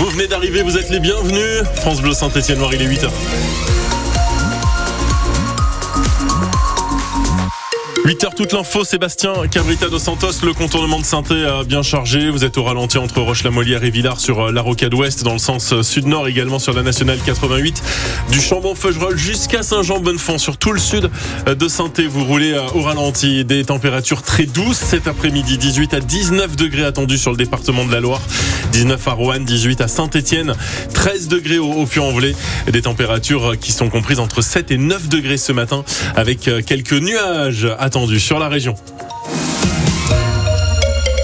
Vous venez d'arriver, vous êtes les bienvenus. France Bleu Saint-Etienne-Noir, il est 8h. 8h toute l'info, Sébastien Cabrita dos Santos, le contournement de saint bien chargé. Vous êtes au ralenti entre Roche-la-Molière et Villars sur euh, la rocade ouest dans le sens euh, sud-nord, également sur la nationale 88 du Chambon-Feugerolles jusqu'à Saint-Jean-Bonnefond. Sur tout le sud euh, de saint vous roulez au ralenti. Des températures très douces cet après-midi, 18 à 19 degrés attendus sur le département de la Loire, 19 à Roanne, 18 à Saint-Étienne, 13 degrés au, Puy-en-Velay. Des températures qui sont comprises entre 7 et 9 degrés ce matin avec quelques nuages attendu sur la région.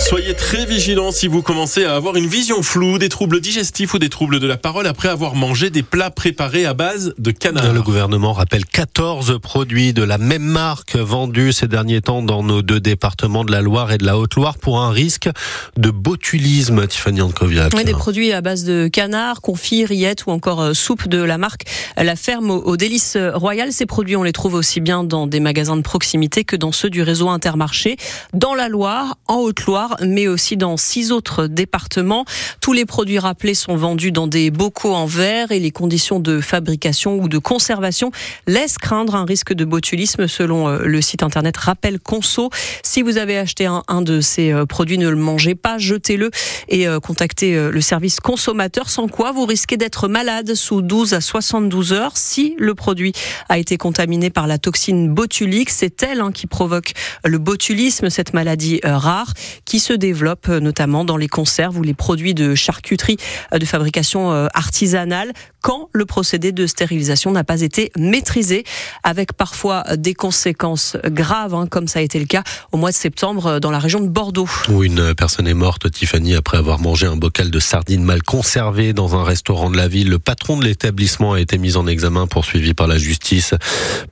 Soyez très vigilants si vous commencez à avoir une vision floue, des troubles digestifs ou des troubles de la parole après avoir mangé des plats préparés à base de canard. Le gouvernement rappelle 14 produits de la même marque vendus ces derniers temps dans nos deux départements de la Loire et de la Haute-Loire pour un risque de botulisme, Tiffany Ankoviak. Oui, des produits à base de canard, confit, rillettes ou encore euh, soupe de la marque La Ferme aux délices royales. Ces produits, on les trouve aussi bien dans des magasins de proximité que dans ceux du réseau Intermarché, dans la Loire, en Haute-Loire mais aussi dans six autres départements. Tous les produits rappelés sont vendus dans des bocaux en verre et les conditions de fabrication ou de conservation laissent craindre un risque de botulisme selon euh, le site internet Rappel Conso. Si vous avez acheté un, de ces euh, produits, ne le mangez pas, jetez-le et euh, contactez le service consommateur, sans quoi vous risquez d'être malade sous 12 à 72 heures si le produit a été contaminé par la toxine botulique. C'est elle hein, qui provoque le botulisme, cette maladie rare qui se développe euh, notamment dans les conserves ou les produits de charcuterie euh, de fabrication euh, artisanale quand le procédé de stérilisation n'a pas été maîtrisé, avec parfois des conséquences graves, hein, comme ça a été le cas au mois de septembre dans la région de Bordeaux. Où une personne est morte, Tiffany, après avoir mangé un bocal de sardines mal conservé dans un restaurant de la ville. Le patron de l'établissement a été mis en examen, poursuivi par la justice.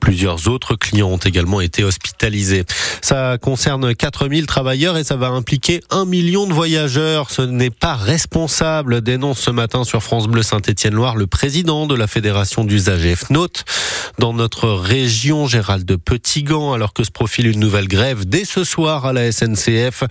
Plusieurs autres clients ont également été hospitalisés. Ça concerne 4000 travailleurs et ça va impliquer un million de voyageurs. Ce n'est pas responsable, dénonce ce matin sur France Bleu Saint-Étienne-Loire le président de la Fédération d'usagers FNOT. Dans notre région, Gérald de Petitgan, alors que se profile une nouvelle grève dès ce soir à la SNCF.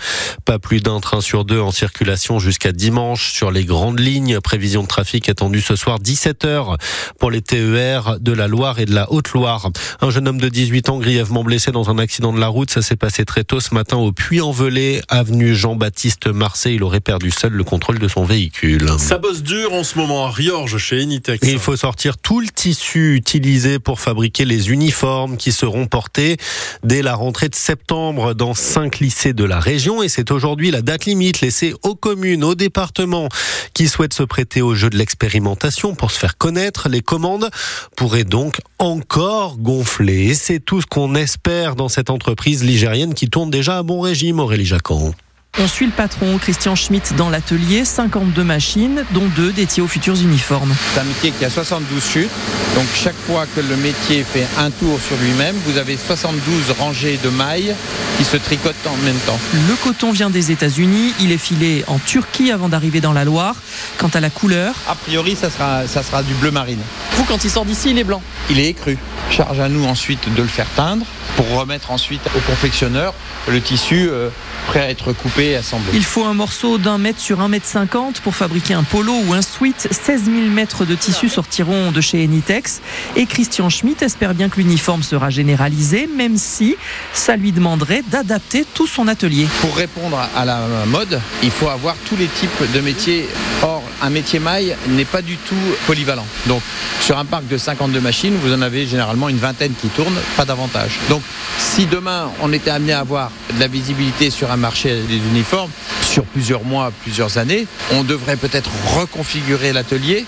Pas plus d'un train sur deux en circulation jusqu'à dimanche sur les grandes lignes. Prévision de trafic attendue ce soir 17h pour les TER de la Loire et de la Haute-Loire. Un jeune homme de 18 ans grièvement blessé dans un accident de la route. Ça s'est passé très tôt ce matin au Puy-en-Velay, avenue Jean-Baptiste Marseille. Il aurait perdu seul le contrôle de son véhicule. Ça bosse dur en ce moment à Riorges chez Enid il faut sortir tout le tissu utilisé pour fabriquer les uniformes qui seront portés dès la rentrée de septembre dans cinq lycées de la région. Et c'est aujourd'hui la date limite laissée aux communes, aux départements qui souhaitent se prêter au jeu de l'expérimentation pour se faire connaître. Les commandes pourraient donc encore gonfler. Et c'est tout ce qu'on espère dans cette entreprise ligérienne qui tourne déjà à bon régime, Aurélie Jacquan. On suit le patron Christian Schmitt dans l'atelier, 52 machines, dont deux dédiées aux futurs uniformes. C'est un métier qui a 72 chutes, donc chaque fois que le métier fait un tour sur lui-même, vous avez 72 rangées de mailles qui se tricotent en même temps. Le coton vient des États-Unis, il est filé en Turquie avant d'arriver dans la Loire. Quant à la couleur? A priori, ça sera, ça sera du bleu marine. Vous, quand il sort d'ici, il est blanc Il est écru. Charge à nous ensuite de le faire teindre pour remettre ensuite au confectionneur le tissu euh, prêt à être coupé et assemblé. Il faut un morceau d'un mètre sur un mètre cinquante pour fabriquer un polo ou un sweat. 16 000 mètres de tissu sortiront de chez Enitex. Et Christian Schmitt espère bien que l'uniforme sera généralisé, même si ça lui demanderait d'adapter tout son atelier. Pour répondre à la mode, il faut avoir tous les types de métiers. Or, un métier maille n'est pas du tout polyvalent. Donc, sur un parc de 52 machines, vous en avez généralement une vingtaine qui tournent, pas davantage. Donc, si demain on était amené à avoir de la visibilité sur un marché des uniformes, sur plusieurs mois, plusieurs années, on devrait peut-être reconfigurer l'atelier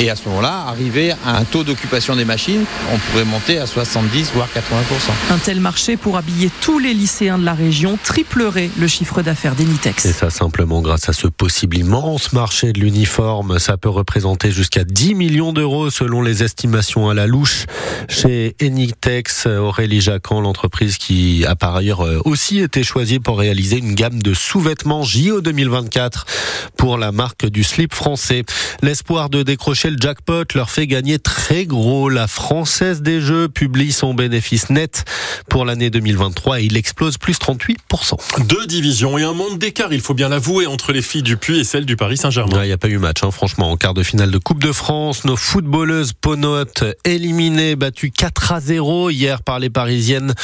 et à ce moment-là, arriver à un taux d'occupation des machines, on pourrait monter à 70 voire 80%. Un tel marché pour habiller tous les lycéens de la région triplerait le chiffre d'affaires d'Enitex. Et ça simplement grâce à ce possible immense marché de l'uniforme, ça peut représenter jusqu'à 10 millions d'euros selon les estimations à la louche chez Enitex. Aurélie Jacquan, l'entreprise qui a par ailleurs euh, aussi été choisie pour réaliser une gamme de sous-vêtements JO 2024 pour la marque du slip français. L'espoir de décrocher le jackpot leur fait gagner très gros. La Française des Jeux publie son bénéfice net pour l'année 2023 et il explose plus 38%. Deux divisions et un monde d'écart, il faut bien l'avouer, entre les filles du Puy et celles du Paris Saint-Germain. Il n'y a pas eu match, hein, franchement, en quart de finale de Coupe de France. Nos footballeuses ponotes éliminées, battues 4 à 0 hier par les Parisiennes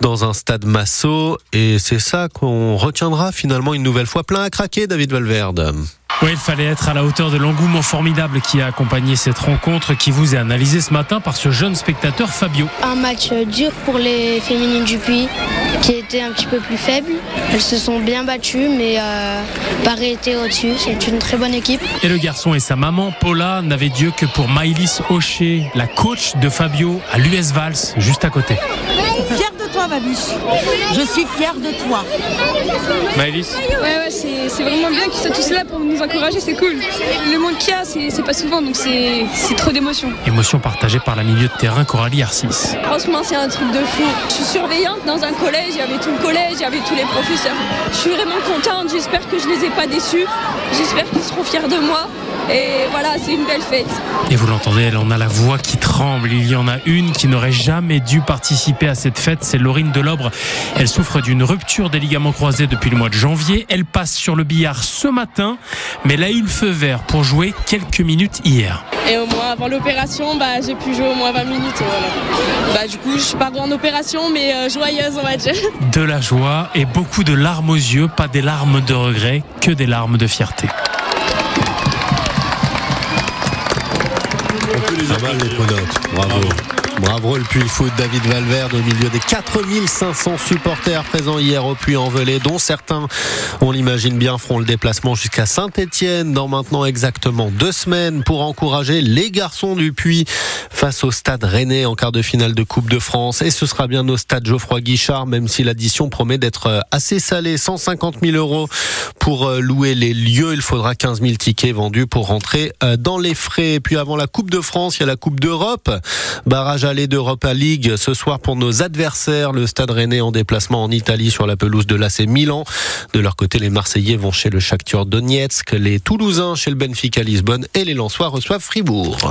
dans un stade Massot. Et c'est ça qu'on retiendra finalement une nouvelle fois plein à craquer, David Valverde. Oui, il fallait être à la hauteur de l'engouement formidable qui a accompagné cette rencontre qui vous est analysée ce matin par ce jeune spectateur Fabio. Un match dur pour les féminines du Puy qui étaient un petit peu plus faibles. Elles se sont bien battues mais euh, Paris était au-dessus. C'est une très bonne équipe. Et le garçon et sa maman Paula n'avaient Dieu que pour Maïlis Hocher, la coach de Fabio à l'US Vals juste à côté. Je suis fier de toi. Maïlis Ouais ouais c'est vraiment bien qu'ils soient tous là pour nous encourager, c'est cool. Le monde qu'il y a, c'est pas souvent, donc c'est trop d'émotions. Émotion partagée par la milieu de terrain Coralie Arcis. Franchement, c'est un truc de fou. Je suis surveillante dans un collège, il y avait tout le collège, il y avait tous les professeurs. Je suis vraiment contente, j'espère que je les ai pas déçus. J'espère qu'ils seront fiers de moi. Et voilà, c'est une belle fête. Et vous l'entendez, elle en a la voix qui tremble. Il y en a une qui n'aurait jamais dû participer à cette fête, c'est Laurine Delobre. Elle souffre d'une rupture des ligaments croisés depuis le mois de janvier. Elle passe sur le billard ce matin, mais elle a eu le feu vert pour jouer quelques minutes hier. Et au moins avant l'opération, bah, j'ai pu jouer au moins 20 minutes. Voilà. Bah, du coup, je pars en opération, mais euh, joyeuse, on va dire. De la joie et beaucoup de larmes aux yeux, pas des larmes de regret, que des larmes de fierté. Pas les. Bravo le Puy Foot, David Valverde au milieu des 4500 supporters présents hier au Puy-en-Velay, dont certains, on l'imagine bien, feront le déplacement jusqu'à Saint-Étienne dans maintenant exactement deux semaines pour encourager les garçons du Puy face au stade Rennais en quart de finale de Coupe de France. Et ce sera bien au stade Geoffroy Guichard, même si l'addition promet d'être assez salée. 150 000 euros pour louer les lieux. Il faudra 15 000 tickets vendus pour rentrer dans les frais. Et puis avant la Coupe de France, il y a la Coupe d'Europe. Barrage aller d'Europa League ce soir pour nos adversaires. Le Stade Rennais en déplacement en Italie sur la pelouse de l'AC Milan. De leur côté, les Marseillais vont chez le Shakhtar Donetsk, les Toulousains chez le Benfica Lisbonne et les Lensois reçoivent Fribourg.